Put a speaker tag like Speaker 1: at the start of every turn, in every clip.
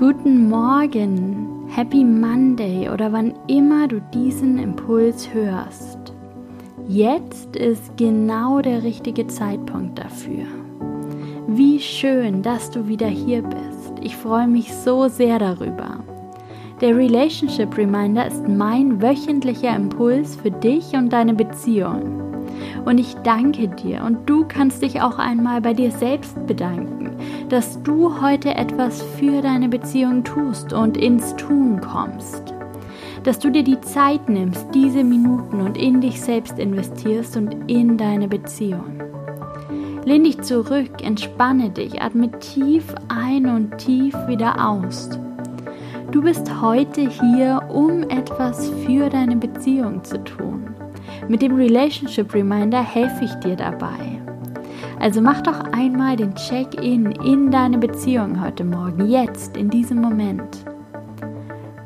Speaker 1: Guten Morgen, Happy Monday oder wann immer du diesen Impuls hörst. Jetzt ist genau der richtige Zeitpunkt dafür. Wie schön, dass du wieder hier bist. Ich freue mich so sehr darüber. Der Relationship Reminder ist mein wöchentlicher Impuls für dich und deine Beziehung. Und ich danke dir und du kannst dich auch einmal bei dir selbst bedanken, dass du heute etwas für deine Beziehung tust und ins Tun kommst. Dass du dir die Zeit nimmst, diese Minuten und in dich selbst investierst und in deine Beziehung. Lehn dich zurück, entspanne dich, atme tief ein und tief wieder aus. Du bist heute hier, um etwas für deine Beziehung zu tun. Mit dem Relationship Reminder helfe ich dir dabei. Also mach doch einmal den Check-in in deine Beziehung heute Morgen, jetzt, in diesem Moment.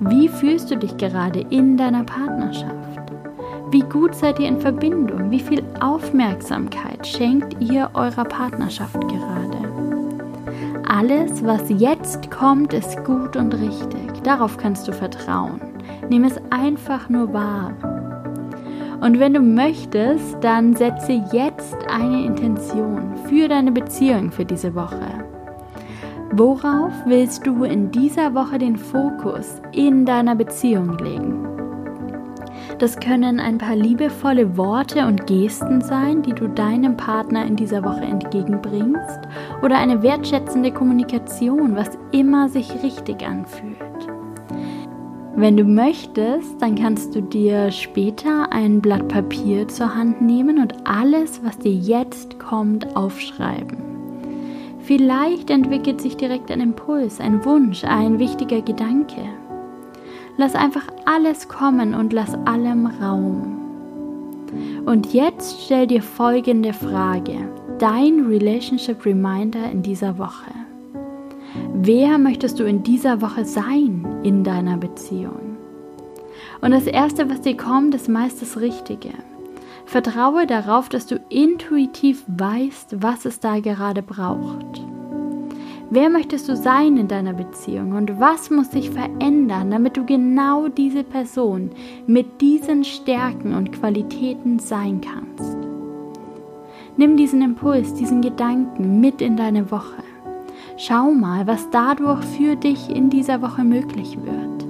Speaker 1: Wie fühlst du dich gerade in deiner Partnerschaft? Wie gut seid ihr in Verbindung? Wie viel Aufmerksamkeit schenkt ihr eurer Partnerschaft gerade? Alles, was jetzt kommt, ist gut und richtig. Darauf kannst du vertrauen. Nimm es einfach nur wahr. Und wenn du möchtest, dann setze jetzt eine Intention für deine Beziehung für diese Woche. Worauf willst du in dieser Woche den Fokus in deiner Beziehung legen? Das können ein paar liebevolle Worte und Gesten sein, die du deinem Partner in dieser Woche entgegenbringst, oder eine wertschätzende Kommunikation, was immer sich richtig anfühlt. Wenn du möchtest, dann kannst du dir später ein Blatt Papier zur Hand nehmen und alles, was dir jetzt kommt, aufschreiben. Vielleicht entwickelt sich direkt ein Impuls, ein Wunsch, ein wichtiger Gedanke. Lass einfach alles kommen und lass allem Raum. Und jetzt stell dir folgende Frage, dein Relationship Reminder in dieser Woche. Wer möchtest du in dieser Woche sein in deiner Beziehung? Und das Erste, was dir kommt, ist meist das Richtige. Vertraue darauf, dass du intuitiv weißt, was es da gerade braucht. Wer möchtest du sein in deiner Beziehung und was muss sich verändern, damit du genau diese Person mit diesen Stärken und Qualitäten sein kannst? Nimm diesen Impuls, diesen Gedanken mit in deine Woche. Schau mal, was dadurch für dich in dieser Woche möglich wird.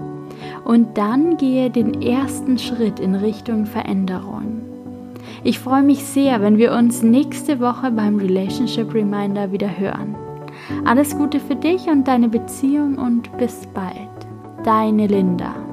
Speaker 1: Und dann gehe den ersten Schritt in Richtung Veränderung. Ich freue mich sehr, wenn wir uns nächste Woche beim Relationship Reminder wieder hören. Alles Gute für dich und deine Beziehung und bis bald. Deine Linda.